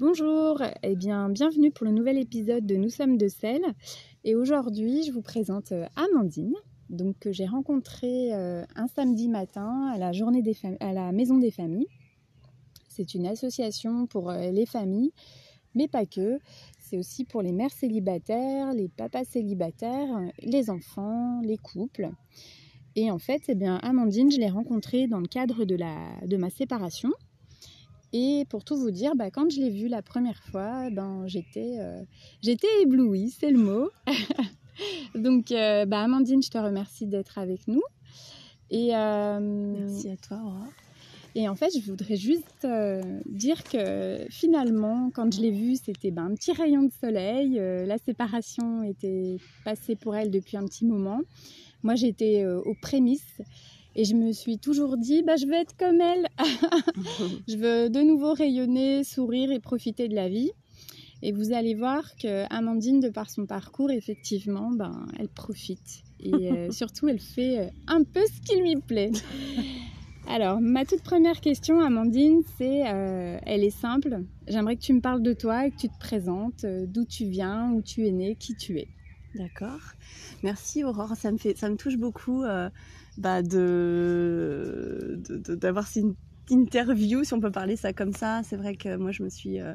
Bonjour, eh bien bienvenue pour le nouvel épisode de Nous sommes de sel. Et aujourd'hui, je vous présente euh, Amandine, donc que j'ai rencontrée euh, un samedi matin à la Maison des familles. C'est une association pour euh, les familles, mais pas que. C'est aussi pour les mères célibataires, les papas célibataires, les enfants, les couples. Et en fait, eh bien, Amandine, je l'ai rencontrée dans le cadre de ma séparation. Et pour tout vous dire, bah, quand je l'ai vue la première fois, ben, j'étais, euh, j'étais éblouie, c'est le mot. Donc, euh, bah, Amandine, je te remercie d'être avec nous. Et, euh, Merci à toi, Aura. Et en fait, je voudrais juste dire que finalement, quand je l'ai vue, c'était ben, un petit rayon de soleil. la séparation était passée pour elle depuis un petit moment. Moi, j'étais aux prémices. Et je me suis toujours dit, bah, je veux être comme elle. je veux de nouveau rayonner, sourire et profiter de la vie. Et vous allez voir que Amandine, de par son parcours, effectivement, ben, elle profite. Et euh, surtout, elle fait euh, un peu ce qui lui plaît. Alors, ma toute première question, Amandine, c'est, euh, elle est simple. J'aimerais que tu me parles de toi et que tu te présentes, d'où tu viens, où tu es née, qui tu es. D'accord. Merci Aurore, ça me, fait, ça me touche beaucoup bah, de, d'avoir cette interview, si on peut parler ça comme ça. C'est vrai que moi, je me suis. Euh,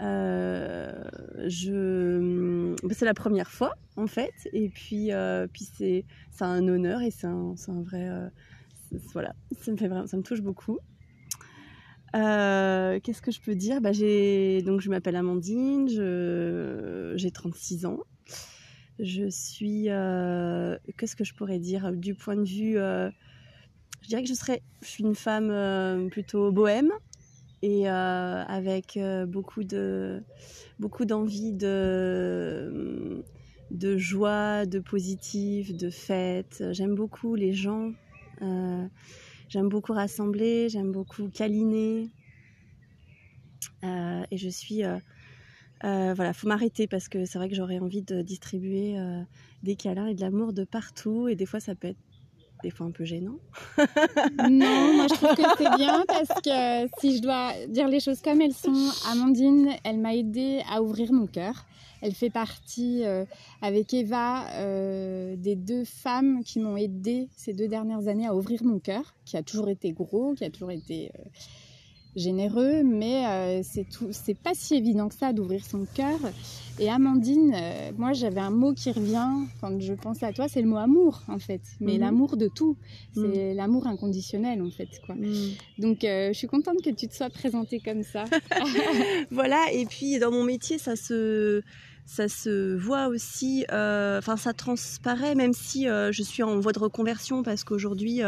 euh, je, bah, c'est la première fois en fait, et puis, euh, puis c'est, un honneur et c'est un, un vrai. voilà, ça me fait vraiment, ça me touche beaucoup. qu'est-ce que je peux dire? Bah, donc je m'appelle Amandine, j'ai 36 ans. Je suis. Euh, qu'est-ce que je pourrais dire Du point de vue. Euh, je dirais que je serais. Je suis une femme euh, plutôt bohème et avec beaucoup de beaucoup d'envie de de joie, de positif, de fête. J'aime beaucoup les gens. j'aime beaucoup rassembler. J'aime beaucoup câliner. et je suis euh, voilà, faut m'arrêter parce que c'est vrai que j'aurais envie de distribuer euh, des câlins et de l'amour de partout et des fois ça peut être des fois un peu gênant. non, moi je trouve que c'est bien parce que si je dois dire les choses comme elles sont, Amandine, elle m'a aidé à ouvrir mon cœur. Elle fait partie euh, avec Eva des deux femmes qui m'ont aidé ces deux dernières années à ouvrir mon cœur, qui a toujours été gros, qui a toujours été généreux, mais euh, c'est tout, c'est pas si évident que ça d'ouvrir son cœur. Et Amandine, euh, moi j'avais un mot qui revient quand je pense à toi, c'est le mot amour en fait, mais mhm. l'amour de tout, c'est mhm. l'amour inconditionnel en fait quoi. Mhm. Donc euh, je suis contente que tu te sois présentée comme ça. voilà, et puis dans mon métier ça se ça se voit aussi, enfin ça transparaît, même si je suis en voie de reconversion parce qu'aujourd'hui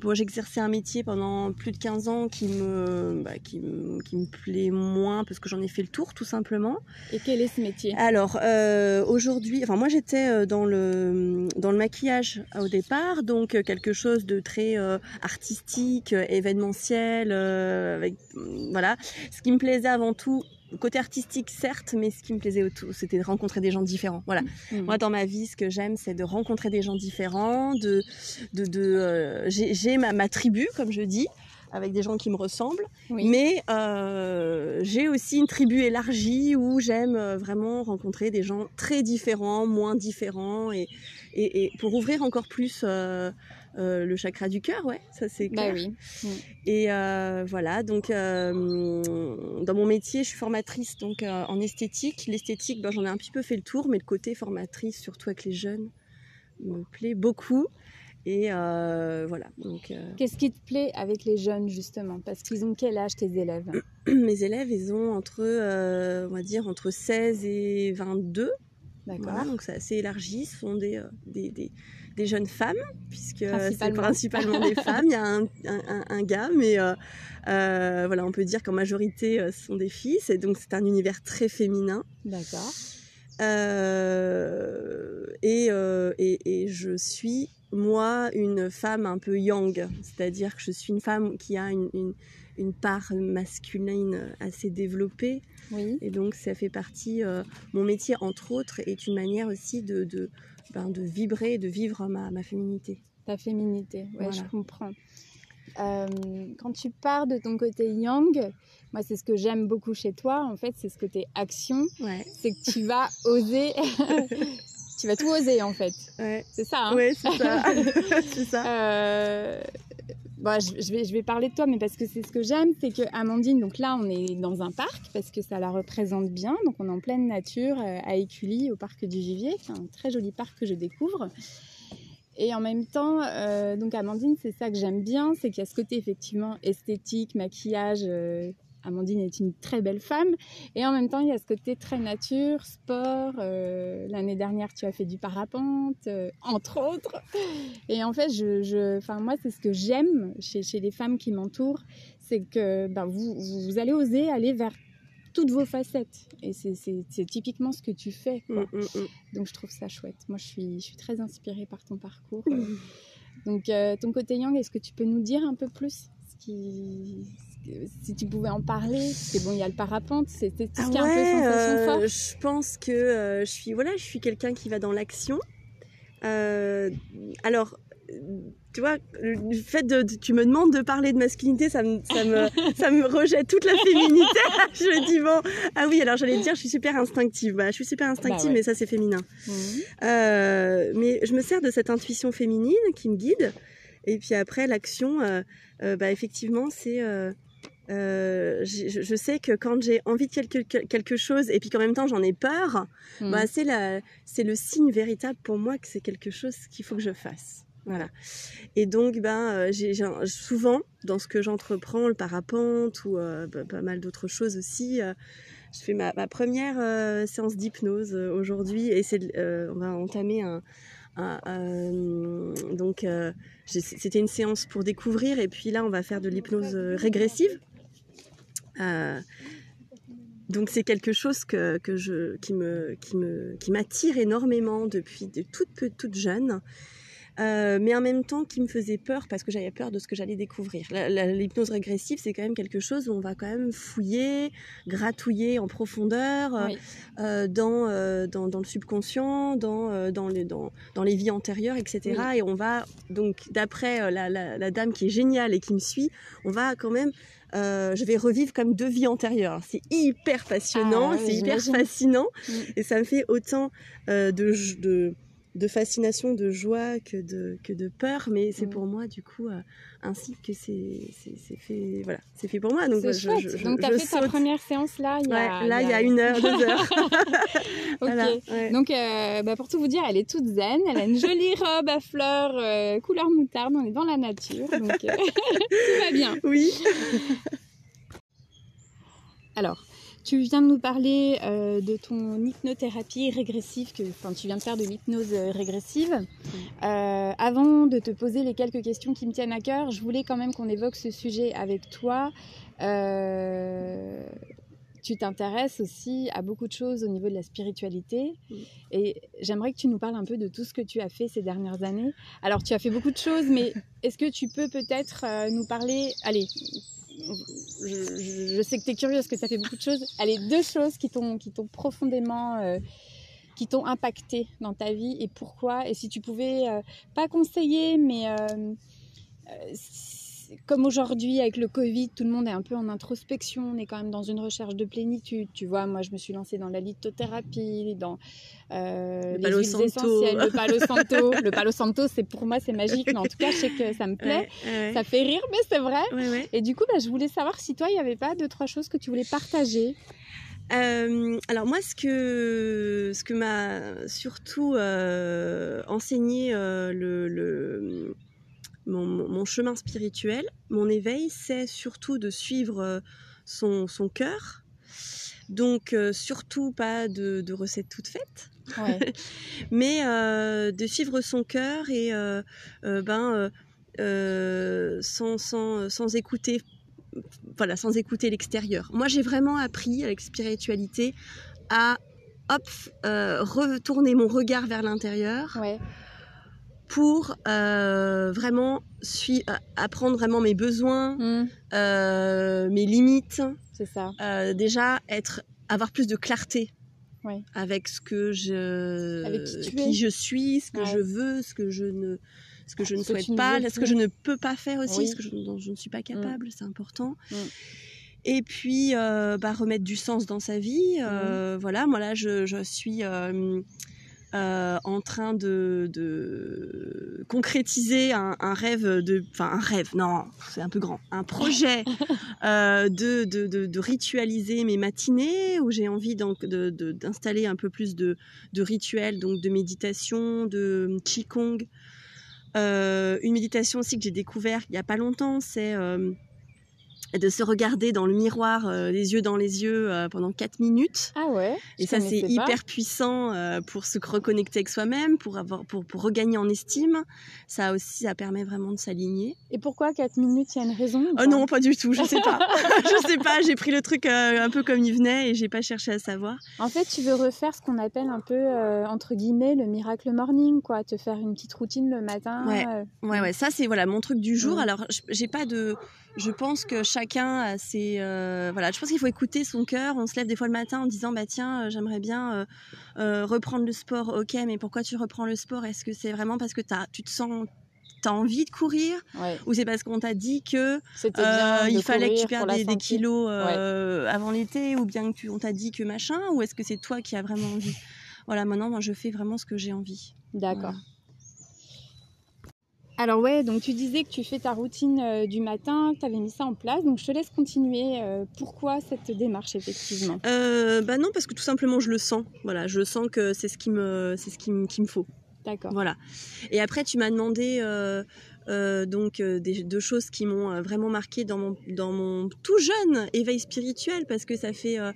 Bon, j'exerçais un métier pendant plus de 15 ans qui me, bah, qui, me, qui me plaît moins parce que j'en ai fait le tour tout simplement. Et quel est ce métier? Alors euh, aujourd'hui, enfin moi j'étais euh, dans le dans le maquillage au départ, donc euh, quelque chose de très artistique, événementiel, avec voilà. Ce qui me plaisait avant tout, côté artistique certes, mais ce qui me plaisait autour, c'était de rencontrer des gens différents. Voilà. Mm. Moi, dans ma vie, ce que j'aime, c'est de rencontrer des gens différents, de, de, de euh, j'ai ma, ma tribu, comme je dis, avec des gens qui me ressemblent, mais euh, j'ai aussi une tribu élargie où j'aime euh, vraiment rencontrer des gens très différents, moins différents, et, et, et pour ouvrir encore plus euh, euh, le chakra du cœur, ouais, ça c'est bah clair. Bah oui. Mm. Et euh, voilà, donc euh, dans mon métier, je suis formatrice donc en esthétique. L'esthétique, ben, j'en ai un petit peu fait le tour, mais le côté formatrice, surtout avec les jeunes, me plaît beaucoup. Et voilà. Donc. Qu'est-ce qui te plaît avec les jeunes justement? Parce qu'ils ont quel âge tes élèves? Mes élèves, ils ont entre, on va dire, entre 16 et 22. D'accord. donc c'est assez élargi. Ce sont des, des, des des jeunes femmes, puisque c'est principalement des femmes. Il y a un, un, gars, mais euh, euh, voilà, on peut dire qu'en majorité, euh, ce sont des filles. Et donc, c'est un univers très féminin. D'accord. et, et, et, je suis, moi, une femme un peu yang, c'est-à-dire que je suis une femme qui a une, une, une part masculine assez développée. Oui. Et donc, ça fait partie, mon métier, entre autres, est une manière aussi de, de ben, de vibrer, de vivre ma, ma féminité. Ta féminité, ouais, je comprends. Euh, quand tu pars de ton côté yang, moi c'est ce que j'aime beaucoup chez toi, en fait, c'est ce côté action. Ouais. C'est que tu vas oser. tu vas tout oser en fait. Ouais. C'est ça. Hein Ouais, c'est ça. c'est ça. Euh, bah, je, vais, parler de toi, mais parce que c'est ce que j'aime, c'est que Amandine, donc là on est dans un parc parce que ça la représente bien, donc on est en pleine nature euh, à Écully, au parc du Vivier, qui un très joli parc que je découvre. Et en même temps, euh, donc Amandine, c'est ça que j'aime bien, c'est qu'il y a ce côté effectivement esthétique, maquillage. euh, Amandine est une très belle femme. Et en même temps, il y a ce côté très nature, sport. euh, L'année dernière, tu as fait du parapente, euh, entre autres. Et en fait, je, je, enfin, moi, c'est ce que j'aime chez, chez les femmes qui m'entourent, c'est que ben, vous, allez oser aller vers toutes vos facettes. Et c'est- typiquement ce que tu fais. quoi. Mm, mm, mm. Donc je trouve ça chouette. Moi, je suis, je suis très inspirée par ton parcours. Donc euh, ton côté yang, est-ce que tu peux nous dire un peu plus ce qui... si tu pouvais en parler que bon, il y a le parapente, c'était tout ce Ah qui est un peu sensation euh, forte. je pense que euh, je suis voilà, je suis quelqu'un qui va dans l'action. Euh, alors, tu vois, le fait de, de- tu me demandes de parler de masculinité, ça me ça me ça me rejette toute la féminité. je dis bon, ah oui, alors j'allais te dire, je suis super instinctive. Bah, je suis super instinctive, Bah ouais. mais ça c'est féminin. Mhm. Euh, mais je me sers de cette intuition féminine qui me guide. Et puis après, l'action, euh, euh, bah, effectivement, c'est. Euh, je, je sais que quand j'ai envie de quelque, quelque chose et puis qu'en même temps j'en ai peur, Mhm. bah, c'est le signe véritable pour moi que c'est quelque chose qu'il faut que je fasse. Voilà. Et donc, ben, euh, j'ai souvent, dans ce que j'entreprends, le parapente ou euh, bah, pas mal d'autres choses aussi, euh, je fais ma, ma première euh, séance d'hypnose aujourd'hui et c'est, on va entamer un. un- un- donc, c'était une séance pour découvrir et puis là, on va faire de l'hypnose régressive. Euh, donc c'est quelque chose que, je, qui me, qui me, qui m'attire énormément depuis de toute toute jeune, Euh, mais en même temps qui me faisait peur parce que j'avais peur de ce que j'allais découvrir. L'hypnose régressive, c'est quand même quelque chose où on va quand même fouiller, gratouiller en profondeur euh, Oui. euh, dans, euh, dans dans le subconscient, dans dans les dans, dans les vies antérieures, etc. Et on va donc d'après la, la, la dame qui est géniale et qui me suit, on va quand même je vais revivre comme deux vies antérieures. C'est hyper passionnant, Ah c'est hyper fascinant, et ça me fait autant de, de fascination, de joie que de, que de peur, mais c'est Mm. pour moi du coup euh, ainsi que c'est fait, voilà, c'est fait pour moi. Donc je, chouette. je- je- Donc tu as fait ta première séance là il y a, Ouais, là il y a une heure, deux heures. Ok. Voilà, ouais. Donc, euh, bah, pour tout vous dire, elle est toute zen. Elle a une jolie robe à fleurs euh, couleur moutarde. On est dans la nature, donc tout va bien. Oui. Alors, tu viens de nous parler euh, de ton hypnothérapie régressive, que, enfin, tu viens de faire de l'hypnose euh, régressive. Euh, avant de te poser les quelques questions qui me tiennent à cœur, je voulais quand même qu'on évoque ce sujet avec toi. Euh, tu t'intéresses aussi à beaucoup de choses au niveau de la spiritualité et j'aimerais que tu nous parles un peu de tout ce que tu as fait ces dernières années. Alors tu as fait beaucoup de choses, mais est-ce que tu peux peut-être nous parler, allez, je, sais que tu es curieuse, que as fait beaucoup de choses, allez, deux choses qui t'ont profondément... euh, qui t'ont impacté dans ta vie et pourquoi. Et si tu pouvais, euh, pas conseiller, mais euh, comme aujourd'hui avec le Covid, tout le monde est un peu en introspection, on est quand même dans une recherche de plénitude. Tu vois, moi je me suis lancée dans la lithothérapie, dans euh, Le les Palo huiles Santo. essentielles, le Palo Santo. le Palo Santo, c'est pour moi c'est magique, mais en tout cas je sais que ça me plaît. Ouais, ouais. Ça fait rire, mais c'est vrai. Ouais. Et du coup, bah, je voulais savoir si toi, il n'y avait pas deux, trois choses que tu voulais partager. Euh, alors moi, ce que ce que m'a surtout euh, enseigné le, le- mon, chemin spirituel, mon éveil, c'est surtout de suivre euh, son, son cœur. Donc euh, surtout pas de, de recettes toutes faites, Ouais. mais euh, de suivre son cœur et euh, ben sans, sans, sans écouter voilà sans écouter l'extérieur. Moi j'ai vraiment appris avec spiritualité à hop retourner mon regard vers l'intérieur ouais. Pour euh, vraiment euh, apprendre vraiment mes besoins, Hmm, euh, mes limites, c'est ça. euh, déjà être avoir plus de clarté Ouais. avec ce que je Avec qui je suis ce que Ouais. je veux ce que je ne ce que je ne Ce souhaite pas, ce que je ne peux pas faire aussi, Oui. ce que je, dont je ne suis pas capable, c'est important. Mm. Et puis, euh, bah, remettre du sens dans sa vie. Mm. euh, Voilà, moi là, je, je suis euh, euh, en train de, de concrétiser un, un rêve de, enfin un rêve, non, c'est un peu grand, un projet euh, de, de, de, ritualiser mes matinées où j'ai envie donc d'installer un peu plus de, rituels, donc de méditation, de qigong. Euh, une méditation aussi que j'ai découvert il y a pas longtemps, c'est de se regarder dans le miroir, euh, les yeux dans les yeux, euh, pendant 4 minutes. Ah ouais Et ça, c'est hyper puissant euh, pour se reconnecter avec soi-même, pour, avoir, pour, pour regagner en estime. Ça aussi, ça permet vraiment de s'aligner. Et pourquoi 4 minutes Il y a une raison Oh non, pas du tout, je sais pas. je sais pas, j'ai pris le truc un peu comme il venait et j'ai pas cherché à savoir. En fait, tu veux refaire ce qu'on appelle un peu, entre guillemets, le miracle morning, quoi. Te faire une petite routine le matin. Ouais. Ouais, ouais, ça c'est voilà mon truc du jour. Mm. Alors, j'ai pas de. Je pense que chacun a ses. euh, voilà, je pense qu'il faut écouter son cœur. On se lève des fois le matin en disant bah tiens, euh, j'aimerais bien euh, reprendre le sport. Ok, mais pourquoi tu reprends le sport? Est-ce que c'est vraiment parce que t'as, tu te sens, t'as envie de courir, ouais. ou c'est parce qu'on t'a dit que euh, il fallait que tu perdes des, kilos euh, avant l'été, ou bien que tu, on t'a dit que machin, ou est-ce que c'est toi qui as vraiment envie? Voilà, maintenant moi je fais vraiment ce que j'ai envie. D'accord. Voilà. Alors ouais, donc tu disais que tu fais ta routine euh, du matin, tu avais mis ça en place, donc je te laisse continuer. euh, pourquoi cette démarche effectivement? Euh, bah non, parce que tout simplement je le sens. Voilà, je sens que c'est ce qui me, c'est ce qui me, qu'il me faut. D'accord. Voilà. Et après, tu m'as demandé euh, donc euh, des, deux choses qui m'ont euh, vraiment marqué dans mon, dans mon tout jeune éveil spirituel, parce que ça fait euh,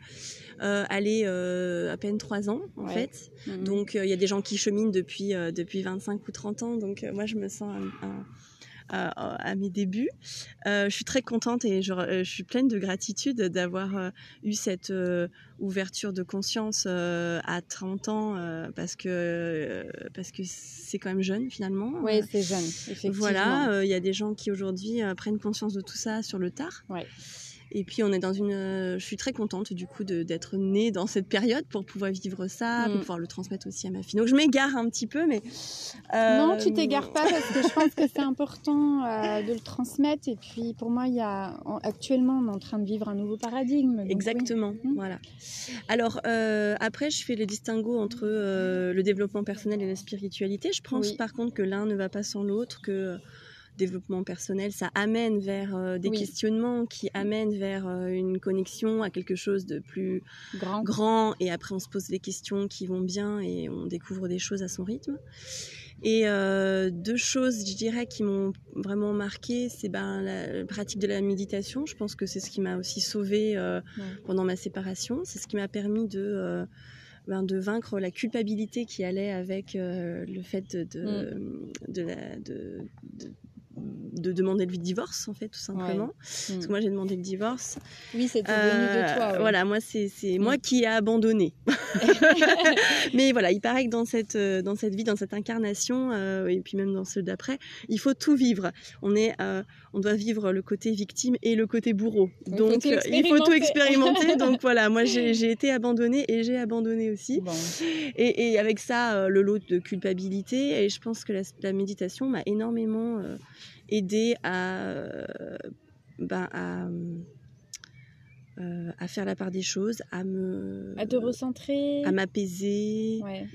euh, aller euh, à peine trois ans en Ouais. fait. Mhm. Donc il y a des gens qui cheminent depuis, euh, depuis 25 ou 30 ans, donc euh, moi je me sens un- un- à, à mes débuts. Euh, je suis très contente et je, euh, je suis pleine de gratitude d'avoir euh, eu cette euh, ouverture de conscience euh, à 30 ans parce que parce que c'est quand même jeune finalement. Ouais, c'est jeune, effectivement. Voilà, il y a des gens qui aujourd'hui prennent conscience de tout ça sur le tard. Ouais. Et puis on est dans une, euh, je suis très contente du coup d'être née dans cette période pour pouvoir vivre ça, Mm. pour pouvoir le transmettre aussi à ma fille. Donc je m'égare un petit peu, mais euh, Non, tu t'égares pas parce que je pense que c'est important euh, de le transmettre. Et puis pour moi, il y a en- actuellement, on est en train de vivre un nouveau paradigme. oui. Exactement, Mm. voilà. Alors après, je fais le distinguo entre le développement personnel et la spiritualité. Je pense Oui. par contre que l'un ne va pas sans l'autre, que développement personnel, ça amène vers euh, des Oui. questionnements qui amènent vers euh, une connexion à quelque chose de plus Grand. grand et après on se pose des questions qui vont bien et on découvre des choses à son rythme. Et euh, deux choses, je dirais, qui m'ont vraiment marqué, c'est ben, la pratique de la méditation. Je pense que c'est ce qui m'a aussi sauvée euh, Ouais. pendant ma séparation. C'est ce qui m'a permis de, euh, ben, de vaincre la culpabilité qui allait avec le fait de, de, de, la- de- de- de demander le divorce, en fait, tout simplement. Parce que moi, j'ai demandé le divorce. Oui, c'était Euh, de toi. oui. Voilà, moi c'est c'est Mm. moi qui ai abandonné. Mais voilà, il paraît que dans cette euh, dans cette vie, dans cette incarnation euh, et puis même dans ceux d'après, il faut tout vivre. On est euh, on doit vivre le côté victime et le côté bourreau. Il faut Donc tout euh, il faut tout expérimenter. Donc voilà, moi j'ai été abandonnée et j'ai abandonné aussi. Bon. Et, et avec ça, euh, le lot de culpabilité. Et je pense que la, la méditation m'a énormément euh, aidé à, euh, ben, à, euh, à faire la part des choses, à me À te recentrer. à m'apaiser Ouais.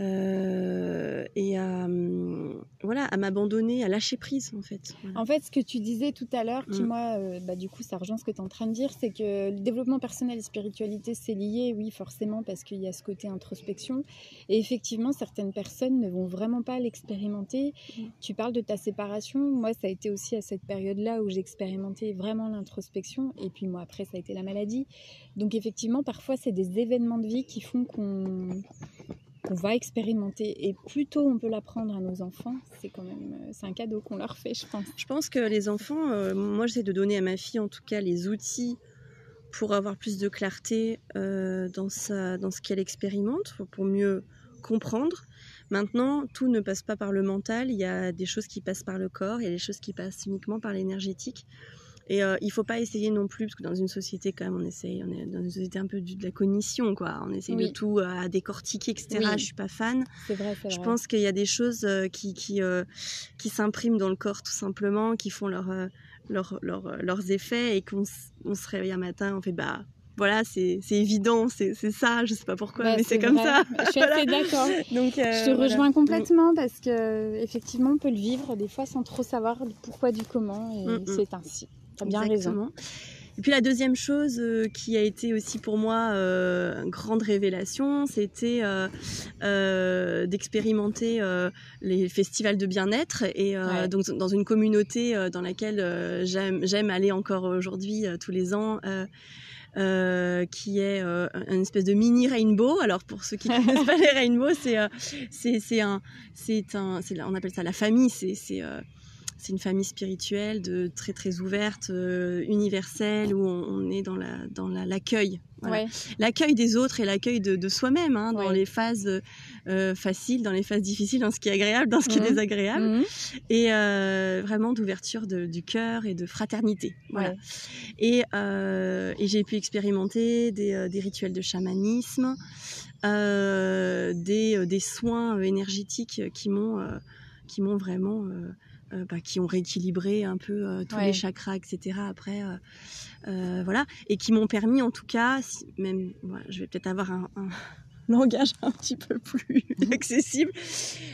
Euh, et à hum, voilà à m'abandonner, à lâcher prise en fait. Voilà. En fait, ce que tu disais tout à l'heure, qui Mm. moi, euh, bah, du coup, ça rejoint ce que tu es en train de dire, c'est que le développement personnel et spiritualité, c'est lié, oui, forcément, parce qu'il y a ce côté introspection. Et effectivement, certaines personnes ne vont vraiment pas l'expérimenter. Mm. Tu parles de ta séparation. Moi, ça a été aussi à cette période-là où j'ai expérimenté vraiment l'introspection. Et puis, moi, après, ça a été la maladie. Donc, effectivement, parfois, c'est des événements de vie qui font qu'on qu'on va expérimenter et plus tôt on peut l'apprendre à nos enfants c'est quand même euh, un cadeau qu'on leur fait je pense Je pense que les enfants, euh, moi j'essaie de donner à ma fille en tout cas les outils pour avoir plus de clarté euh, dans, dans ce qu'elle expérimente, pour- pour mieux comprendre. Maintenant, tout ne passe pas par le mental, il y a des choses qui passent par le corps, il y a des choses qui passent uniquement par l'énergétique. Et euh, il faut pas essayer non plus, parce que dans une société, quand même, on essaye, on est dans une société un peu de la cognition, quoi. On essaye de tout euh, à décortiquer, etc. Oui. Je suis pas fan. C'est vrai, c'est Je vrai. pense qu'il y a des choses euh, qui, qui, euh, qui s'impriment dans le corps, tout simplement, qui font leur, euh, leur, leur, leurs effets et qu'on on se réveille un matin, on fait, bah, voilà, c'est c'est évident, c'est c'est ça, je sais pas pourquoi, Bah, mais c'est comme ça. Je suis assez d'accord. Donc, Je te voilà. rejoins complètement parce que effectivement on peut le vivre des fois sans trop savoir le pourquoi du comment et Mm, mm. c'est ainsi. T'as bien raison. Et puis la deuxième chose euh, qui a été aussi pour moi euh, une grande révélation, c'était euh, d'expérimenter les festivals de bien-être et Ouais. donc dans une communauté dans laquelle j'aime aller encore aujourd'hui tous les ans. euh, qui est euh, une espèce de mini rainbow. Alors pour ceux qui connaissent pas les rainbows, c'est euh, un c'est un on appelle ça la famille. C'est c'est c'est une famille spirituelle de très très ouverte, euh, universelle où on, on est dans la dans la- l'accueil. Voilà. Ouais. L'accueil des autres et l'accueil de, de soi-même, hein, dans Ouais. les phases euh, faciles, dans les phases difficiles, dans ce qui est agréable, dans ce qui Mhm. est désagréable, Mhm. et euh, vraiment d'ouverture du cœur et de fraternité. Voilà. Ouais. Et, et j'ai pu expérimenter des, des rituels de chamanisme, des, des soins énergétiques qui m'ont qui m'ont vraiment euh, euh, bah, qui ont rééquilibré un peu euh, tous Ouais. les chakras, etc. Après, euh, voilà, et qui m'ont permis, en tout cas, si- même, voilà, je vais peut-être avoir un, un langage un petit peu plus accessible,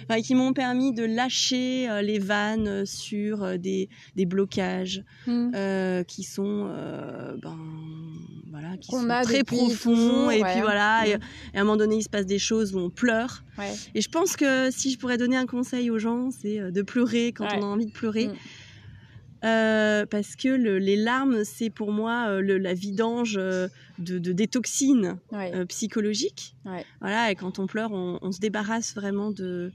enfin, qui m'ont permis de lâcher les vannes sur des, des blocages, Mhm. qui sont ben qui Qu'on sont a très profonds et ouais. puis voilà et, et à un moment donné il se passe des choses où on pleure Ouais. et je pense que si je pourrais donner un conseil aux gens c'est euh, de pleurer quand on a envie de pleurer Mm. Euh, parce que le- les larmes c'est pour moi euh, le- la vidange euh, de, de Ouais. euh, psychologiques Ouais. voilà et quand on pleure on, on se débarrasse vraiment de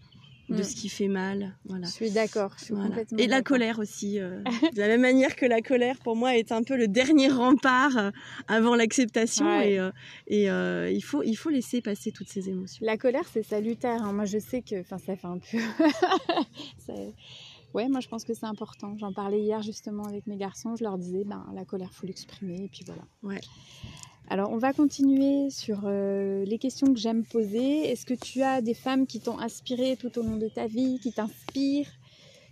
de Mm. ce qui fait mal voilà Je suis d'accord. Voilà. Et la colère aussi. euh, de la même manière que la colère, pour moi, est un peu le dernier rempart euh, avant l'acceptation. Ouais. Et, euh, et il, faut, il faut laisser passer toutes ces émotions. La colère, c'est salutaire. hein. Moi, je sais que, ça fait un peu. Ça- Ouais, moi, je pense que c'est important. J'en parlais hier justement avec mes garçons. Je leur disais, ben, la colère, faut l'exprimer, et puis voilà. Ouais. Alors, on va continuer sur euh, les questions que j'aime poser. Est-ce que tu as des femmes qui t'ont inspiré tout au long de ta vie, qui t'inspirent?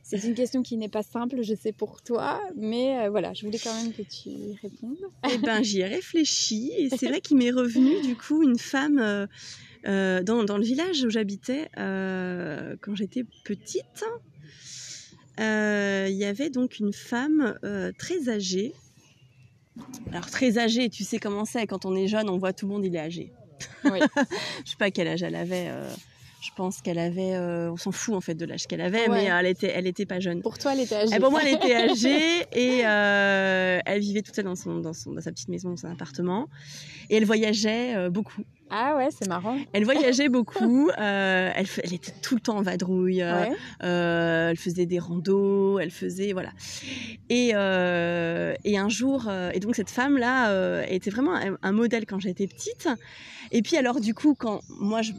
C'est une question qui n'est pas simple, je sais pour toi, mais euh, voilà, je voulais quand même que tu y répondes. Eh ben, j'y ai réfléchi. Et c'est vrai qu'il m'est revenu, du coup, une femme euh, dans, dans le village où j'habitais quand j'étais petite. Il y avait donc une femme très âgée. Alors, très âgée, tu sais comment c'est. Quand on est jeune, on voit tout le monde, il est âgé. Oui. je sais pas quel âge elle avait. euh, je pense qu'elle avait. euh, on s'en fout en fait de l'âge qu'elle avait, Ouais. mais elle était, elle était pas jeune. Pour toi, elle était âgée. Et pour moi, elle était âgée et euh, elle vivait toute seule dans, son, dans, son, dans sa petite maison, dans son appartement. Et elle voyageait euh, beaucoup. Ah ouais, c'est marrant. Elle voyageait beaucoup. euh, elle, était tout le temps en vadrouille. euh, Ouais. euh, elle faisait des randos. Elle faisait voilà. Et, euh, et un jour, et donc cette femme là était vraiment un, un modèle quand j'étais petite. Et puis alors du coup, quand moi je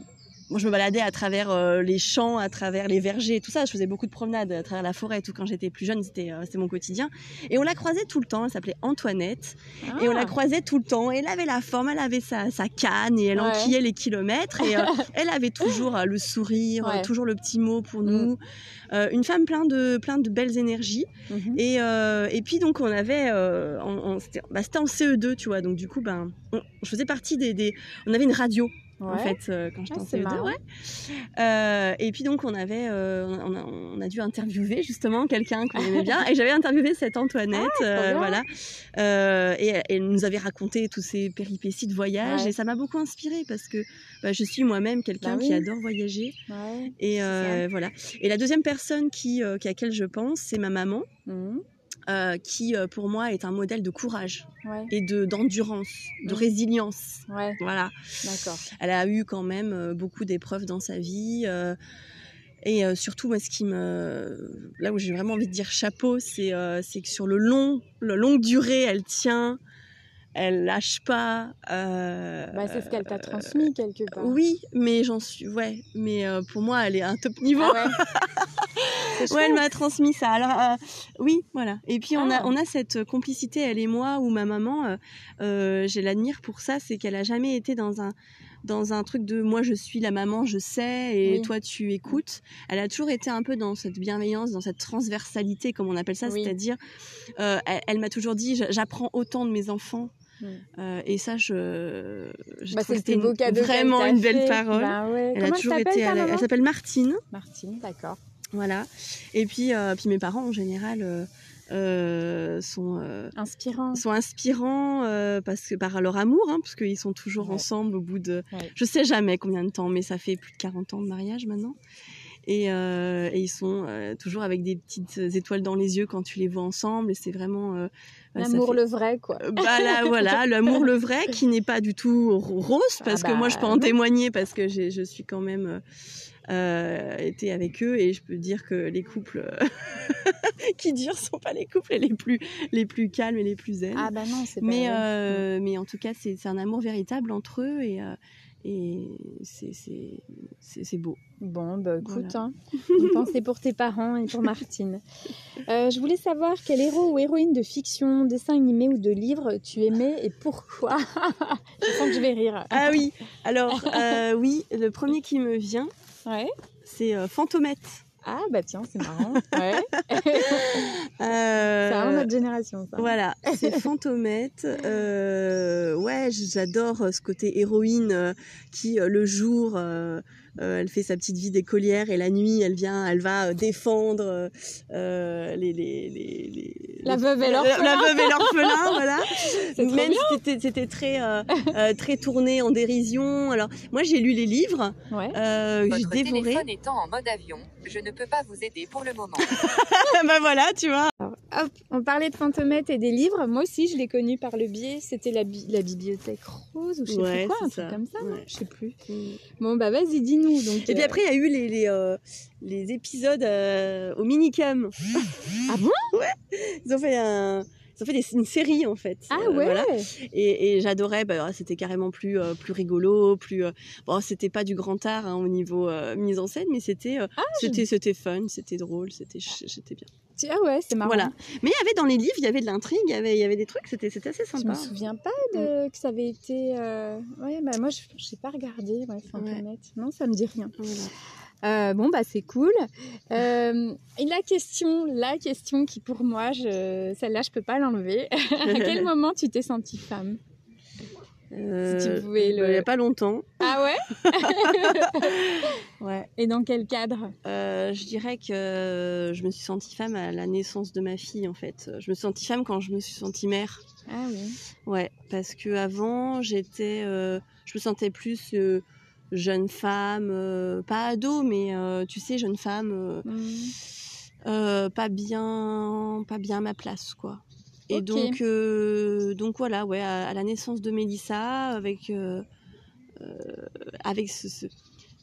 moi, je me baladais à travers euh, les champs, à travers les vergers, tout ça. Je faisais beaucoup de promenades à travers la forêt, tout quand j'étais plus jeune. C'était euh, mon quotidien. Et on la croisait tout le temps. Elle s'appelait Antoinette. Et on la Ah. croisait tout le temps. Elle avait la forme, elle avait sa, sa canne et elle Ouais. enquillait les kilomètres. Et euh, elle avait toujours euh, le sourire, Ouais. toujours le petit mot pour Mm. nous. Une femme plein de, plein de belles énergies. Mhm. Et, et puis donc on avait, c'était bah, en CE2, tu vois. Donc du coup, ben, on- je faisais partie des, des- on avait une radio en Ouais. fait euh, quand j'étais Ah, en c'est CE2. marrant. Ouais. Euh, et puis donc on avait, euh, on, a, on a dû interviewer justement quelqu'un qu'on aimait bien. Et j'avais interviewé cette Antoinette, Ah, euh, voilà. Et elle- nous avait raconté tous ses péripéties de voyage Ouais. et ça m'a beaucoup inspirée parce que bah, je suis moi-même quelqu'un Bah qui adore voyager. Ouais. Et voilà. Et la deuxième personne qui, qui à laquelle je pense, c'est ma maman, Mhm. Euh, qui euh, pour moi est un modèle de courage Ouais. et de d'endurance, de résilience. Ouais. Voilà. D'accord. Elle a eu quand même euh, beaucoup d'épreuves dans sa vie. euh, et euh, surtout, moi, ce qui me, là où j'ai vraiment envie de dire chapeau, c'est que sur le long, le longue durée, elle tient, elle lâche pas. euh, Bah, c'est ce qu'elle t'a transmis quelque part. oui, mais j'en suis, ouais, mais euh, pour moi, elle est à un top niveau. Ah ouais. ouais, elle m'a transmis ça. Alors euh, oui, voilà. Et puis on a ah. on a cette complicité elle et moi où ma maman, euh, euh je l'admire pour ça, c'est qu'elle a jamais été dans un dans un truc de moi je suis la maman, je sais et toi tu écoutes. Elle a toujours été un peu dans cette bienveillance, dans cette transversalité comme on appelle ça, c'est-à-dire euh, elle, m'a toujours dit j'apprends autant de mes enfants. Mm. Euh, et ça, je, je bah, trouve c'était vraiment une belle parole. Bah elle a toujours été. Elle, s'appelle Martine. Martine, d'accord. Voilà. Et puis, euh, puis mes parents en général. Euh, euh, sont inspirants. sont inspirants parce que par leur amour hein, parce qu'ils sont toujours ensemble au bout de je sais jamais combien de temps mais ça fait plus de 40 ans de mariage maintenant. Et, et ils sont toujours avec des petites étoiles dans les yeux quand tu les vois ensemble et c'est vraiment L'amour le vrai, quoi. Bah là, voilà, l'amour le vrai qui n'est pas du tout rose, parce ah que moi je peux bah en témoigner parce que je suis quand même euh, été avec eux et je peux dire que les couples qui durent sont pas les couples les plus les plus calmes et les plus zen. Ah bah non, c'est pas mais euh, mais en tout cas c'est un amour véritable entre eux et euh, et c'est beau. Bon, bah écoute, hein, pensez pour tes parents et pour Martine. Euh, je voulais savoir quel héros ou héroïne de fiction, dessin animé ou de livre tu aimais et pourquoi. je sens que je vais rire. Ah oui, alors oui, le premier qui me vient, Ouais. C'est euh, Fantomette. Ah bah tiens, c'est marrant. Ouais. euh, c'est vraiment notre génération ça. Voilà, c'est Fantomette. Euh, ouais, j'adore ce côté héroïne euh, qui le jour euh, elle fait sa petite vie d'écolière et la nuit, elle vient, elle va euh, défendre euh, les, les, les, la veuve et l'orphelin. La, veuve et l'orphelin, voilà. Même si c'était très très tourné en dérision. Alors moi j'ai lu les livres, ouais. j'ai dévoré. téléphone étant en mode avion, je ne peux pas vous aider pour le moment. bah voilà, tu vois. Hop, on parlait de Fantomette et des livres. Moi aussi, je l'ai connu par le biais. C'était la, la bibliothèque rose ou je sais plus quoi, un truc comme ça. Ouais. Je sais plus. Mm. Bon bah vas-y, dis-nous et puis euh, après, il y a eu les, les, euh, les épisodes euh, au Minicum. ah bon? Ouais. Ils ont fait un ils ont fait des, une série en fait. Ah ouais. Voilà. Et, et j'adorais. Bah, c'était carrément plus plus rigolo, plus bon. C'était pas du grand art hein, au niveau mise en scène, mais c'était ah, c'était c'était fun, c'était drôle, c'était j'étais bien. Ah ouais, c'est marrant. Voilà. Mais il y avait dans les livres, il y avait de l'intrigue, il y avait, il y avait des trucs, c'était, c'était assez sympa. Je me souviens pas de, que ça avait été. Euh... Ouais, bah moi, je n'ai pas regardé, ouais, ouais. Non, ça me dit rien. Euh, bon, bah c'est cool. Euh, et la question, la question qui pour moi, je... celle-là, je peux pas l'enlever. à quel moment tu t'es sentie femme? Euh, si tu pouvais le... Il n'y a pas longtemps. Ah ouais? Ouais. Et dans quel cadre? Je dirais que je me suis sentie femme à la naissance de ma fille, en fait. Je me suis sentie femme quand je me suis sentie mère. Ah oui. Ouais, parce que avant j'étais, je me sentais plus jeune femme, euh, pas ado, mais euh, tu sais, jeune femme, mmh. pas bien, pas bien à ma place, quoi. Et donc, euh, donc voilà, ouais, à, la naissance de Mélissa, avec, euh, euh, avec ce,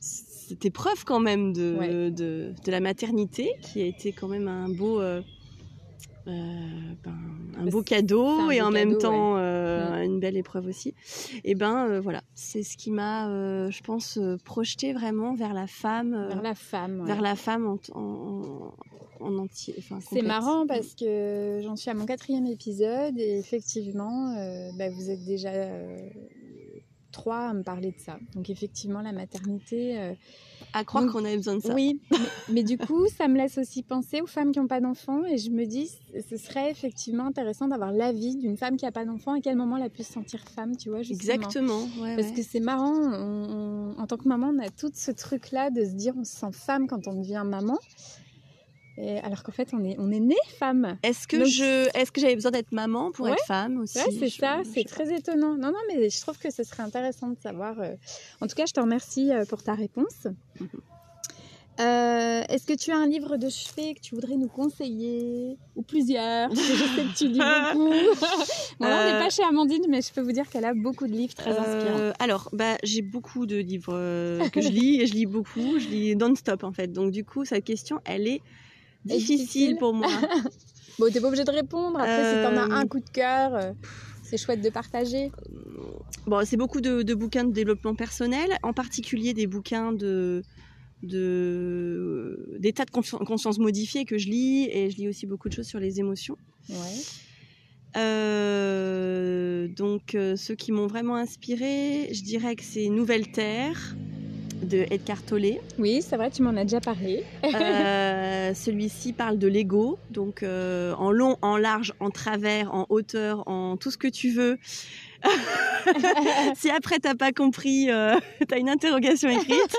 cette épreuve quand même de, de, de, la maternité, qui a été quand même un beau, ben, un beau cadeau et en même temps mm. une belle épreuve aussi. Et ben voilà, c'est ce qui m'a, je pense, projeté vraiment vers la femme, vers la femme, vers la femme en, en, entier. c'est marrant parce que j'en suis à mon quatrième épisode et effectivement, euh, bah, vous êtes déjà euh, trois à me parler de ça. Donc effectivement, la maternité. Euh, à croire qu'on avait besoin de ça. Oui, mais, du coup, ça me laisse aussi penser aux femmes qui n'ont pas d'enfants et je me dis, ce serait effectivement intéressant d'avoir l'avis d'une femme qui n'a pas d'enfant, à quel moment elle a pu se sentir femme, tu vois. Exactement. Parce que c'est marrant, en tant que maman, on a tout ce truc-là de se dire on se sent femme quand on devient maman alors qu'en fait, on est, on est né femme. Est-ce que je, est-ce que j'avais besoin d'être maman pour être femme aussi Ouais, c'est ça, c'est très étonnant. Non, non, mais je trouve que ce serait intéressant de savoir. Euh. En tout cas, je te remercie euh, pour ta réponse. Euh, est-ce que tu as un livre de chevet que tu voudrais nous conseiller? Ou plusieurs je sais que tu lis beaucoup. bon, on n'est pas chez Amandine, mais je peux vous dire qu'elle a beaucoup de livres très inspirants. alors, bah, j'ai beaucoup de livres que je lis et je lis beaucoup. Je lis non-stop en fait. Donc, du coup, cette question, elle est difficile, pour moi. bon, t'es pas obligé de répondre. Après, si t'en as un euh, coup de cœur, euh, c'est chouette de partager. Bon, c'est beaucoup de, bouquins de développement personnel, en particulier des bouquins de de d'état de consci- conscience modifié que je lis et je lis aussi beaucoup de choses sur les émotions. Ouais. Euh, donc euh, ceux qui m'ont vraiment inspiré, je dirais que c'est Nouvelle Terre de Edgar Tolle. Oui, c'est vrai, tu m'en as déjà parlé. Euh, Celui-ci parle de l'ego, donc euh, en long, en large, en travers, en hauteur, en tout ce que tu veux. si après t'as pas compris, euh, t'as une interrogation écrite.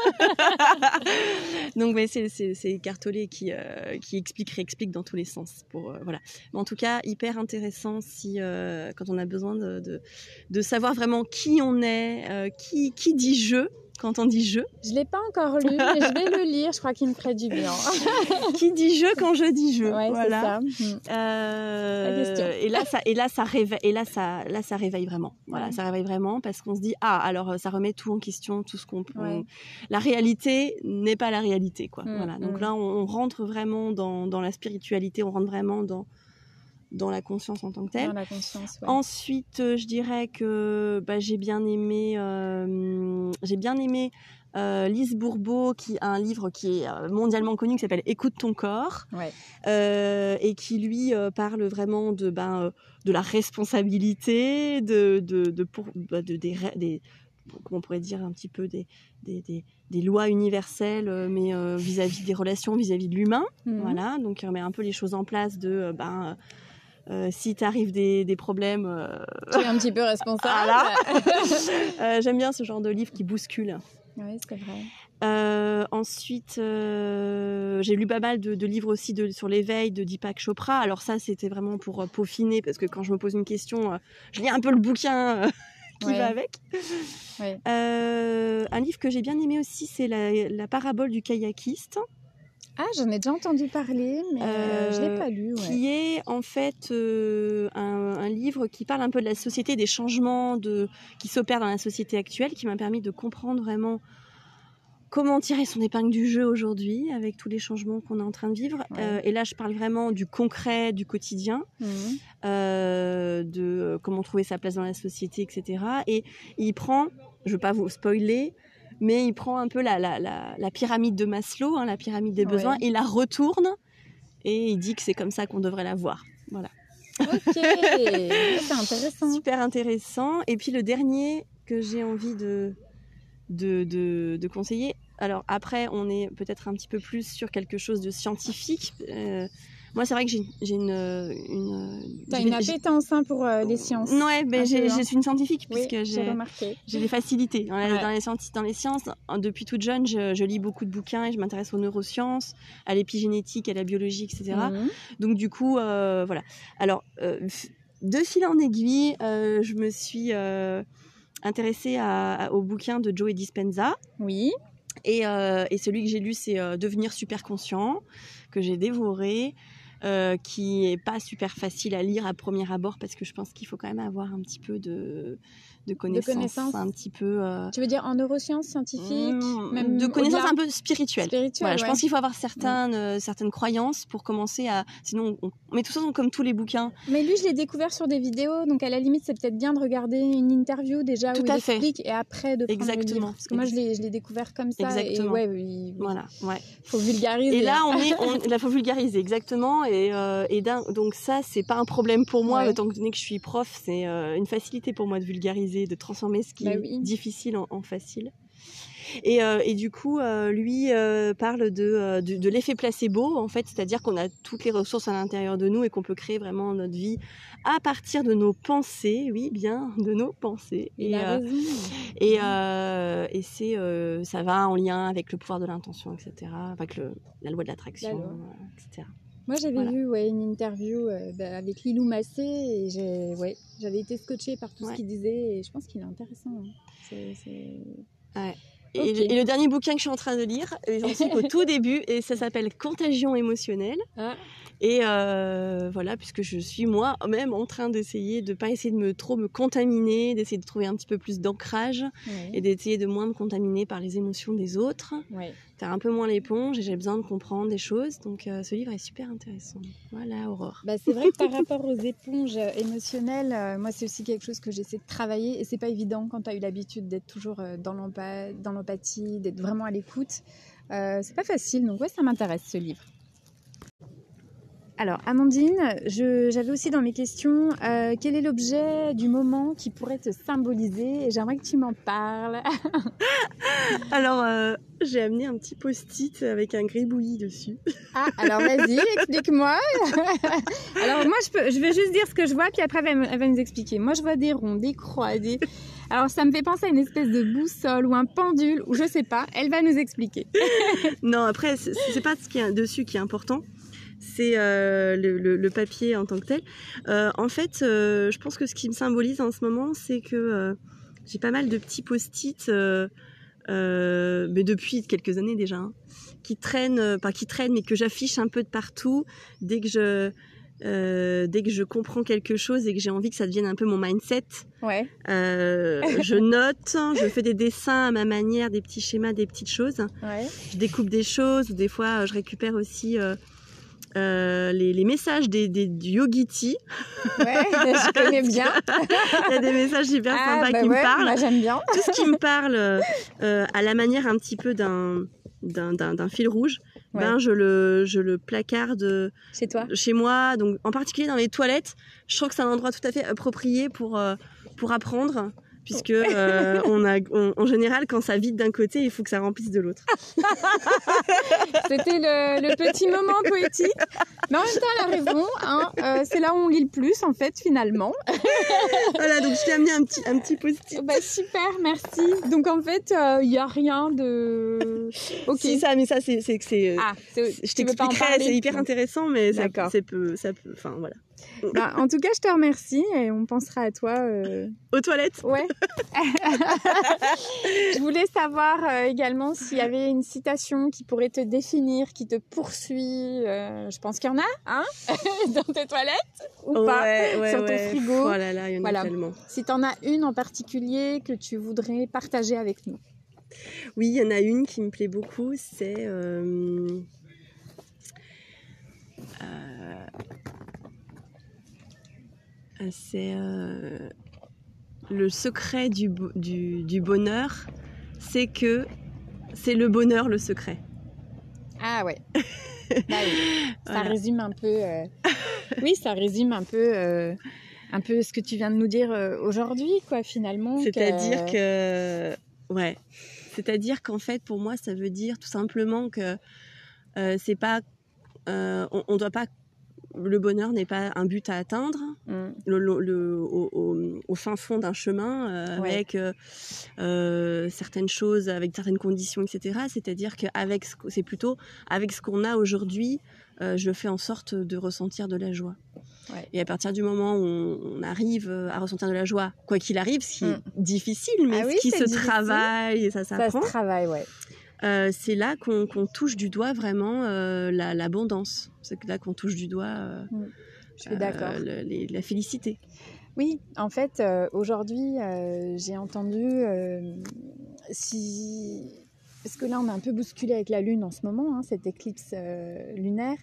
donc mais c'est c'est Tolle qui euh, qui explique réexplique dans tous les sens pour euh, voilà. Mais en tout cas hyper intéressant si quand on a besoin de, de de savoir vraiment qui on est, qui qui dit je quand on dit je. Je l'ai pas encore lu, mais je vais le lire. Je crois qu'il me ferait du bien. qui dit je quand je dis je. Ouais, voilà. c'est ça. Euh, et là, ça, et là, ça réveille, et là, ça, là, ça réveille vraiment. Voilà, Ouais. ça réveille vraiment parce qu'on se dit ah, alors euh, ça remet tout en question, tout ce qu'on. on- Ouais. La réalité n'est pas la réalité, quoi. Mm, voilà. Donc mm. là, on, on rentre vraiment dans, dans la spiritualité, on rentre vraiment dans dans la conscience en tant que telle. Dans la conscience, ouais. Ensuite, euh, je dirais que bah, j'ai bien aimé, euh, j'ai bien aimé euh, Lise Bourbeau, qui a un livre qui est euh, mondialement connu, qui s'appelle Écoute ton corps, Ouais. et qui lui parle vraiment de, ben, de la responsabilité, de, de, de, pour- bah, de- des, comment on pourrait dire un petit peu des, des, des- des lois universelles, mais euh, vis-à-vis des relations, vis-à-vis de l'humain. Mhm. Voilà, donc il remet un peu les choses en place de, euh, ben, euh, si t'arrives des, des problèmes, euh, Tu es un petit peu responsable. Voilà. euh, j'aime bien ce genre de livre qui bouscule. oui, c'est vrai. Ensuite, j'ai lu pas mal de, de livres aussi de, sur l'éveil de Deepak Chopra. Alors ça, c'était vraiment pour peaufiner, parce que quand je me pose une question, je lis un peu le bouquin qui Ouais. va avec. Ouais. Euh, un livre que j'ai bien aimé aussi, c'est la, la parabole du kayakiste. Ah, j'en ai déjà entendu parler, mais euh, je l'ai Euh, pas lu. Ouais. qui est en fait euh, un, un livre qui parle un peu de la société, des changements de, qui s'opèrent dans la société actuelle, qui m'a permis de comprendre vraiment comment tirer son épingle du jeu aujourd'hui avec tous les changements qu'on est en train de vivre. Ouais. Euh, et là, je parle vraiment du concret, du quotidien, euh, de comment trouver sa place dans la société, etc. Et il prend, je ne veux pas vous spoiler, mais il prend un peu la, la, la, la pyramide de Maslow, hein, la pyramide des besoins, Ouais. et il la retourne et il dit que c'est comme ça qu'on devrait la voir. Voilà. Ok, c'est intéressant. Super intéressant. Et puis le dernier que j'ai envie de, de, de, de conseiller. Alors après, on est peut-être un petit peu plus sur quelque chose de scientifique. Euh, moi, c'est vrai que j'ai une... une T'as une appétence hein, pour euh, les sciences. Non, ouais, peu, hein. je suis une scientifique oui, puisque j'ai j'ai remarqué. j'ai des facilités dans, la- Ouais. dans les, sciences, dans les sciences. Depuis toute jeune, je, je lis beaucoup de bouquins et je m'intéresse aux neurosciences, à l'épigénétique, à la biologie, etc. Mhm. Donc du coup, euh, voilà. Alors, euh, de fil en aiguille, euh, je me suis euh, intéressée à- à- au bouquin de Joe Dispenza. Oui. Et, euh, et celui que j'ai lu, c'est euh, Devenir super conscient, que j'ai dévoré, euh, qui est pas super facile à lire à premier abord parce que je pense qu'il faut quand même avoir un petit peu de, de connaissances, connaissances. un petit peu. euh, Tu veux dire en neurosciences scientifiques mm, même de connaissances un peu spirituelles. Voilà, je pense qu'il faut avoir certaines, euh, certaines croyances pour commencer à. Sinon, on... mais de toute façon, comme tous les bouquins, Mais lui, je l'ai découvert sur des vidéos, donc à la limite, c'est peut-être bien de regarder une interview déjà Tout où il à fait. explique et après de prendre le Exactement. livre. Parce que moi, je l'ai, découvert comme ça Exactement. et ouais, il voilà, ouais. faut vulgariser. Et là, on est, on, là, faut vulgariser exactement. Et, euh, et d'un- donc ça, c'est pas un problème pour moi, Ouais. étant donné que je suis prof, c'est euh, une facilité pour moi de vulgariser, de transformer ce qui Bah est difficile en, en facile. Et, euh, et du coup, euh, lui euh, parle de, euh, de, de l'effet placebo, en fait, c'est-à-dire qu'on a toutes les ressources à l'intérieur de nous et qu'on peut créer vraiment notre vie à partir de nos pensées, oui, bien, de nos pensées. Il et, euh, euh, c'est, euh, ça va en lien avec le pouvoir de l'intention, etc., avec le, la loi de l'attraction, euh, etc. Moi, j'avais voilà. vu ouais, une interview euh, bah, avec Lilou Massé et ouais, j'avais été scotchée par tout Ouais. ce qu'il disait et je pense qu'il est intéressant. hein. Et, le dernier bouquin que je suis en train de lire, et j'en suis au tout début, et ça s'appelle Contagion émotionnelle. Ah, Et euh, voilà, puisque je suis moi-même en train d'essayer de pas essayer de me trop me contaminer, d'essayer de trouver un petit peu plus d'ancrage et d'essayer de moins me contaminer par les émotions des autres, faire un peu moins l'éponge. Et j'ai besoin de comprendre des choses, donc euh, ce livre est super intéressant. Voilà, Aurore. Bah, c'est vrai que par rapport aux éponges émotionnelles, euh, moi c'est aussi quelque chose que j'essaie de travailler et c'est pas évident quand tu as eu l'habitude d'être toujours euh, dans l'empathie, d'être vraiment à l'écoute. Euh, c'est pas facile, donc ouais, ça m'intéresse ce livre. Alors, Amandine, j'avais aussi dans mes questions euh, quel est l'objet du moment qui pourrait te symboliser et j'aimerais que tu m'en parles. Alors, euh, j'ai amené un petit post-it avec un gribouillis dessus. Ah, alors vas-y, explique-moi. alors moi, je, peux, je vais juste dire ce que je vois, puis après, elle va, elle va nous expliquer. Moi, je vois des ronds, des croix, des... Alors, ça me fait penser à une espèce de boussole ou un pendule, ou je sais pas. Elle va nous expliquer. Non, après, c'est c'est pas ce qui est dessus qui est important. C'est euh, le, le- le papier en tant que tel. Euh, en fait, euh, je pense que ce qui me symbolise en ce moment, c'est que j'ai pas mal de petits post-it, mais depuis quelques années déjà, hein, qui traînent, pas qui traînent, mais que j'affiche un peu de partout dès que je euh, dès que je comprends quelque chose et que j'ai envie que ça devienne un peu mon mindset. Ouais. Euh, je note, je fais des dessins à ma manière, des petits schémas, des petites choses Ouais. je découpe des choses, ou des fois je récupère aussi euh, euh, les, les messages des, des, du Yogiti. Ouais, je connais bien. Il y a des messages hyper Ah, sympas bah qui ouais, me parlent. moi, j'aime bien. Tout ce qui me parle euh, à la manière un petit peu d'un d'un- d'un d'un fil rouge, Ouais. ben je le, je le placarde Chez toi chez moi, donc en particulier dans les toilettes. Je trouve que c'est un endroit tout à fait approprié pour, euh, pour apprendre, puisque euh, on a, on- en général, quand ça vide d'un côté, il faut que ça remplisse de l'autre. C'était le, le petit moment poétique. Mais en même temps, elle a raison. hein, euh, c'est là où on lit le plus, en fait, finalement. voilà, donc je t'ai amené un petit, un petit post-it. Bah, super, merci. Donc, en fait, il n'y a rien de... Ok. Si ça, mais ça c'est c'est que c'est. Ah, je t'expliquerai, c'est hyper intéressant, mais ça, D'accord. c'est peu, ça peut, enfin voilà. Bah, en tout cas, je te remercie et on pensera à toi. euh, Aux toilettes. Ouais. je voulais savoir euh, également s'il y avait une citation qui pourrait te définir, qui te poursuit. euh, je pense qu'il y en a, hein Dans tes toilettes ou pas ouais, sur ton ouais. frigo. Oh là là, il y en Voilà. a tellement. Si tu en as une en particulier que tu voudrais partager avec nous. Oui, il y en a une qui me plaît beaucoup, c'est. Euh, euh, c'est euh, le secret du, du, du bonheur, c'est que c'est le bonheur le secret. Ah ouais. Bah oui. Ça Voilà. résume un peu. euh, Oui, ça résume un peu. euh, Un peu ce que tu viens de nous dire euh, aujourd'hui, quoi, finalement. C'est-à-dire que, ouais, c'est-à-dire qu'en fait, pour moi, ça veut dire tout simplement que euh, c'est pas, euh, on, on doit pas, le bonheur n'est pas un but à atteindre, Mm. le, le- le- au, au- au fin fond d'un chemin euh, Ouais. avec euh, euh, certaines choses, avec certaines conditions, etc. C'est-à-dire qu'avec, ce qu- c'est plutôt avec ce qu'on a aujourd'hui, euh, je fais en sorte de ressentir de la joie. Ouais. Et à partir du moment où on, on arrive à ressentir de la joie, quoi qu'il arrive, ce qui Mm. est difficile, mais Ah oui, ce qui se difficile. travaille et ça Ça s'apprend, se travaille, ouais. Euh, c'est là qu'on touche du doigt vraiment euh, la- l'abondance. C'est là qu'on touche du doigt euh, Je suis d'accord. le- les- la félicité. Oui, en fait, aujourd'hui, j'ai entendu si. Parce que là, on est un peu bousculé avec la Lune en ce moment, hein, cette éclipse lunaire.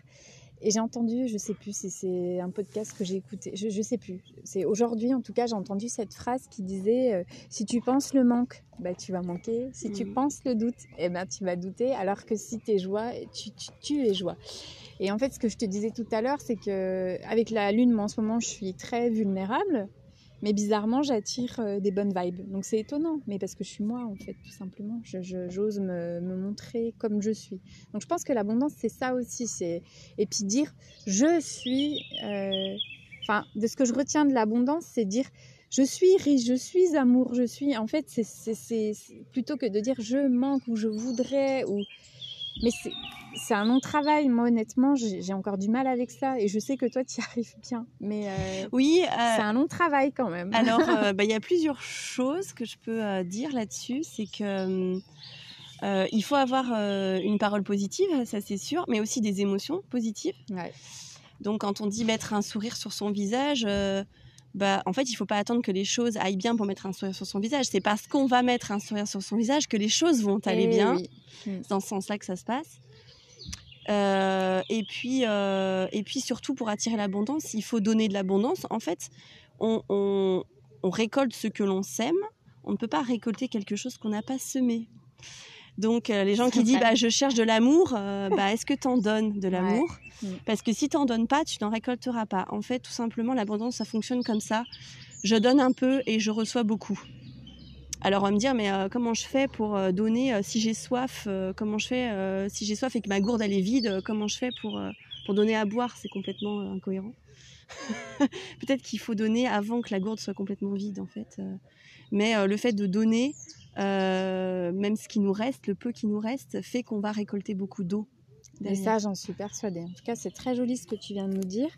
Et j'ai entendu, je sais plus si c'est un podcast que j'ai écouté, je, je sais plus. C'est aujourd'hui, en tout cas, j'ai entendu cette phrase qui disait euh, si tu penses le manque, bah, tu vas manquer. Si tu Mhm. penses le doute, eh ben, tu vas douter. Alors que si tu es joie, tu, tu, tu es joie. Et en fait, ce que je te disais tout à l'heure, c'est que avec la lune, moi en ce moment, je suis très vulnérable, mais bizarrement, j'attire euh, des bonnes vibes. Donc c'est étonnant, mais parce que je suis moi en fait, tout simplement. Je- je- J'ose me, montrer comme je suis. Donc je pense que l'abondance, c'est ça aussi. Et puis dire je suis. euh, Enfin, de ce que je retiens de l'abondance, c'est dire je suis riche, je suis amour, je suis. En fait, c'est- plutôt que de dire je manque ou je voudrais ou. Mais c'est un long travail. Moi, honnêtement, j'ai encore du mal avec ça. Et je sais que toi, tu y arrives bien. Mais euh, Oui, c'est un long travail quand même. alors euh, bah, il y a plusieurs choses que je peux euh, dire là-dessus. C'est que euh, il faut avoir euh, une parole positive, ça c'est sûr, mais aussi des émotions positives. Ouais. Donc quand on dit mettre un sourire sur son visage, euh, bah, en fait, il faut pas attendre que les choses aillent bien pour mettre un sourire sur son visage. C'est parce qu'on va mettre un sourire sur son visage que les choses vont aller Eh bien. oui. C'est dans ce sens-là que ça se passe. Euh, et puis, euh, et puis surtout pour attirer l'abondance, il faut donner de l'abondance. En fait, on, on- on récolte ce que l'on sème. On ne peut pas récolter quelque chose qu'on n'a pas semé. Donc euh, les gens qui disent bah je cherche de l'amour, euh, bah est-ce que t'en donnes de l'amour Mm. Parce que si t'en donnes pas, tu n'en récolteras pas. En fait, tout simplement, l'abondance ça fonctionne comme ça. Je donne un peu et je reçois beaucoup. Alors on va me dire mais euh, comment je fais pour donner si j'ai soif Comment je fais si j'ai soif et que ma gourde elle est vide Comment je fais pour pour donner à boire? C'est complètement incohérent. Peut-être qu'il faut donner avant que la gourde soit complètement vide en fait. Mais le fait de donner, euh, même ce qui nous reste, le peu qui nous reste, fait qu'on va récolter beaucoup d'eau. Et ça, j'en suis persuadée. En tout cas, c'est très joli ce que tu viens de nous dire.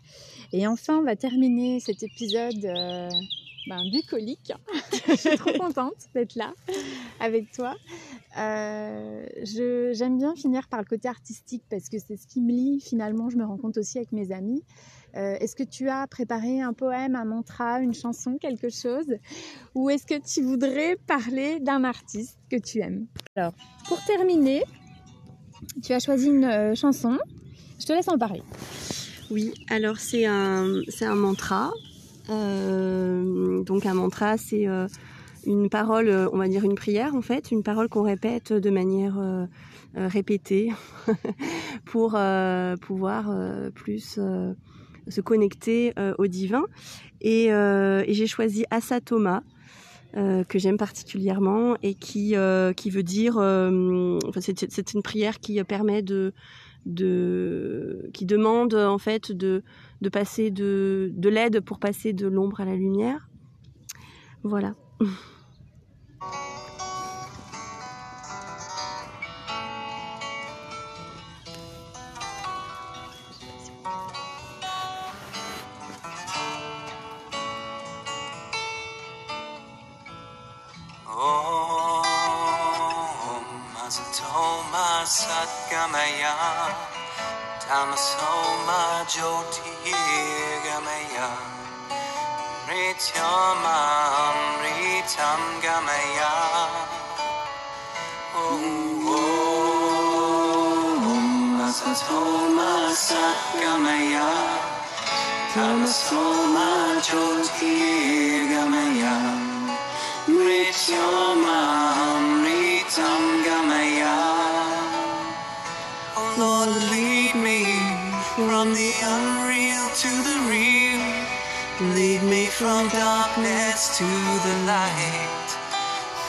Et enfin, on va terminer cet épisode euh, ben, bucolique. je suis trop contente d'être là avec toi. Euh, J'aime bien finir par le côté artistique parce que c'est ce qui me lie. Finalement, je me rends compte aussi avec mes amis. Euh, est-ce que tu as préparé un poème, un mantra, une chanson, quelque chose? Ou est-ce que tu voudrais parler d'un artiste que tu aimes? Alors, pour terminer, tu as choisi une euh, chanson. Je te laisse en parler. Oui, alors c'est un, c'est un mantra. Euh, donc un mantra, c'est une parole, on va dire une prière en fait, une parole qu'on répète de manière répétée pour pouvoir plus se connecter euh, au divin. Et, euh, et j'ai choisi Asa Thomas. euh, que j'aime particulièrement et qui veut dire c'est une prière qui permet de qui demande en fait de passer de l'aide pour passer de l'ombre à la lumière. Voilà. gamaya tamasoma jyoti gamaya mrityama amritam gamaya. Satoma Satgamaya Tamasoma Jyotirgamaya Mrityoma from the unreal to the real. Lead me from darkness to the light.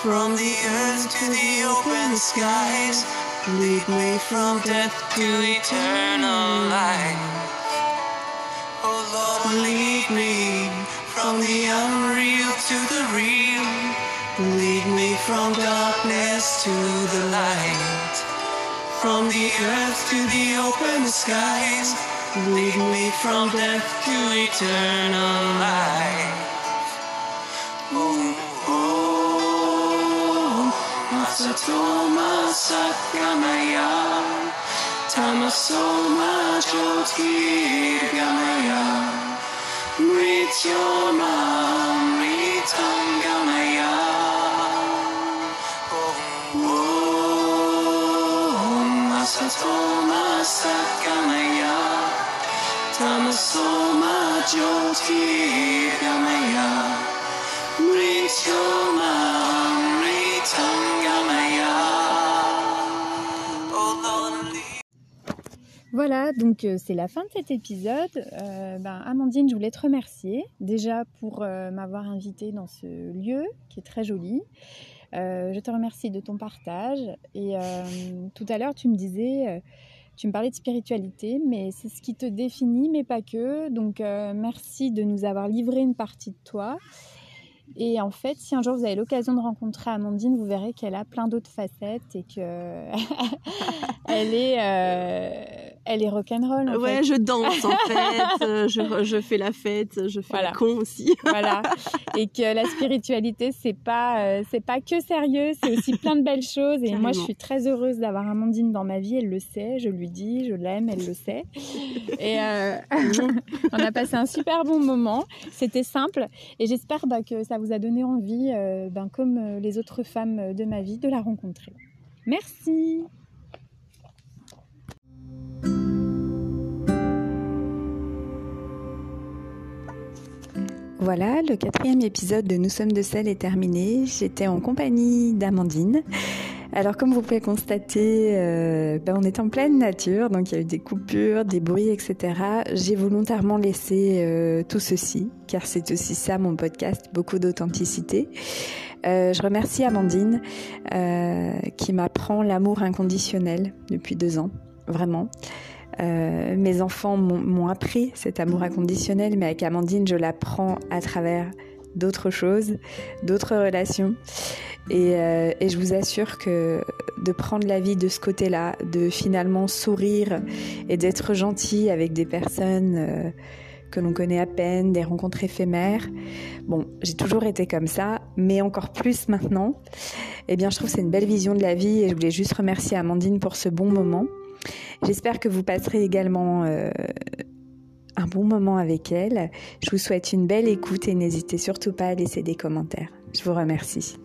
From the earth to the open skies. Lead me from death to eternal life. Oh Lord, lead me from the unreal to the real. Lead me from darkness to the light. From the earth to the open skies. Lead me from death to eternal life. Oh, oh, Masatoma Satgamaya. Tamasoma Jyotirgamaya Mrityoma Mritam Voilà, donc euh, c'est la fin de cet épisode. Euh, ben, Amandine, je voulais te remercier déjà pour euh, m'avoir invitée dans ce lieu qui est très joli. Euh, je te remercie de ton partage. Et euh, tout à l'heure, tu me disais, euh, tu me parlais de spiritualité, mais c'est ce qui te définit, mais pas que. Donc merci de nous avoir livré une partie de toi. Et en fait, si un jour vous avez l'occasion de rencontrer Amandine, vous verrez qu'elle a plein d'autres facettes et que elle est, elle est rock'n'roll. en Ouais, fait. je danse en fait, euh, je, je fais la fête, je fais Voilà. la con aussi. voilà. Et que la spiritualité, c'est pas, euh, c'est pas que sérieux, c'est aussi plein de belles choses. Et moi, je suis très heureuse d'avoir Amandine dans ma vie. Elle le sait, je lui dis, je l'aime, elle le sait. Et euh, on a passé un super bon moment. C'était simple. Et j'espère bah, que ça vous a donné envie, euh, ben, comme les autres femmes de ma vie, de la rencontrer. Merci. Voilà, le quatrième épisode de Nous sommes de sel est terminé. J'étais en compagnie d'Amandine. Alors comme vous pouvez constater, euh, ben, on est en pleine nature, donc il y a eu des coupures, des bruits, etc. J'ai volontairement laissé euh, tout ceci, car c'est aussi ça mon podcast, beaucoup d'authenticité. Euh, je remercie Amandine qui m'apprend l'amour inconditionnel depuis deux ans, vraiment. Mes enfants m'ont appris cet amour inconditionnel, mais avec Amandine, je l'apprends à travers d'autres choses, d'autres relations. Euh, et, je vous assure que de prendre la vie de ce côté-là, de finalement sourire et d'être gentil avec des personnes euh, que l'on connaît à peine, des rencontres éphémères, bon, j'ai toujours été comme ça, mais encore plus maintenant. Eh bien, je trouve que c'est une belle vision de la vie et je voulais juste remercier Amandine pour ce bon moment. J'espère que vous passerez également euh, un bon moment avec elle. Je vous souhaite une belle écoute et n'hésitez surtout pas à laisser des commentaires. Je vous remercie.